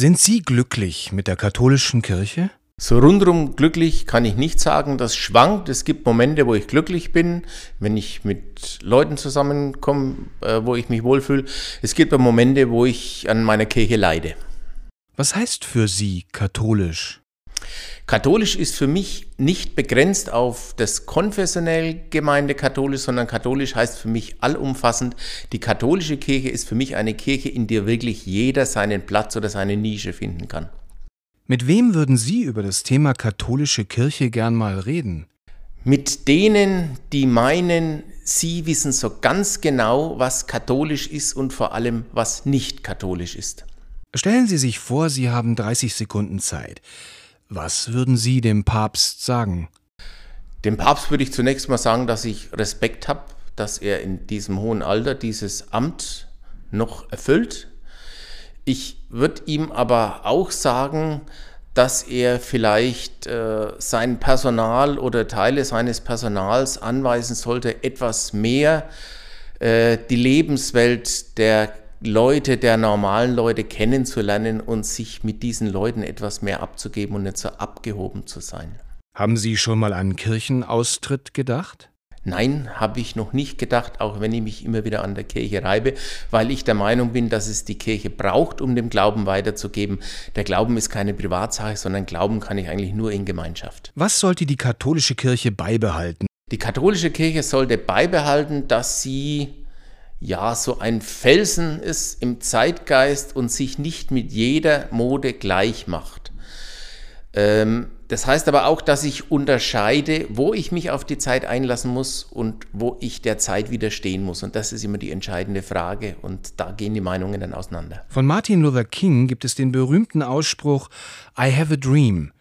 Sind Sie glücklich mit der katholischen Kirche? So rundum glücklich kann ich nicht sagen, das schwankt. Es gibt Momente, wo ich glücklich bin, wenn ich mit Leuten zusammenkomme, äh, wo ich mich wohlfühle. Es gibt aber Momente, wo ich an meiner Kirche leide. Was heißt für Sie katholisch? Katholisch ist für mich nicht begrenzt auf das konfessionell gemeinde katholisch, sondern katholisch heißt für mich allumfassend. Die katholische Kirche ist für mich eine Kirche, in der wirklich jeder seinen Platz oder seine Nische finden kann. Mit wem würden Sie über das Thema katholische Kirche gern mal reden? Mit denen, die meinen, sie wissen so ganz genau, was katholisch ist und vor allem, was nicht katholisch ist. Stellen Sie sich vor, Sie haben 30 Sekunden Zeit. Was würden Sie dem Papst sagen? Dem Papst würde ich zunächst mal sagen, dass ich Respekt habe, dass er in diesem hohen Alter dieses Amt noch erfüllt ich würde ihm aber auch sagen, dass er vielleicht äh, sein Personal oder Teile seines Personals anweisen sollte, etwas mehr äh, die Lebenswelt der Leute, der normalen Leute kennenzulernen und sich mit diesen Leuten etwas mehr abzugeben und nicht so abgehoben zu sein. Haben Sie schon mal an Kirchenaustritt gedacht? Nein, habe ich noch nicht gedacht, auch wenn ich mich immer wieder an der Kirche reibe, weil ich der Meinung bin, dass es die Kirche braucht, um den Glauben weiterzugeben. Der Glauben ist keine Privatsache, sondern Glauben kann ich eigentlich nur in Gemeinschaft. Was sollte die katholische Kirche beibehalten? Die katholische Kirche sollte beibehalten, dass sie ja so ein Felsen ist im Zeitgeist und sich nicht mit jeder Mode gleich macht. Ähm, das heißt aber auch, dass ich unterscheide, wo ich mich auf die Zeit einlassen muss und wo ich der Zeit widerstehen muss. Und das ist immer die entscheidende Frage. Und da gehen die Meinungen dann auseinander. Von Martin Luther King gibt es den berühmten Ausspruch I have a dream.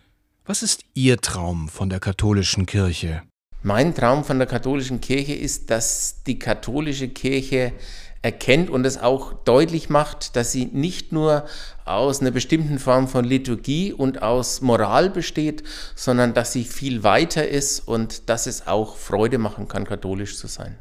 Was ist Ihr Traum von der katholischen Kirche? Mein Traum von der katholischen Kirche ist, dass die katholische Kirche erkennt und es auch deutlich macht, dass sie nicht nur aus einer bestimmten Form von Liturgie und aus Moral besteht, sondern dass sie viel weiter ist und dass es auch Freude machen kann, katholisch zu sein.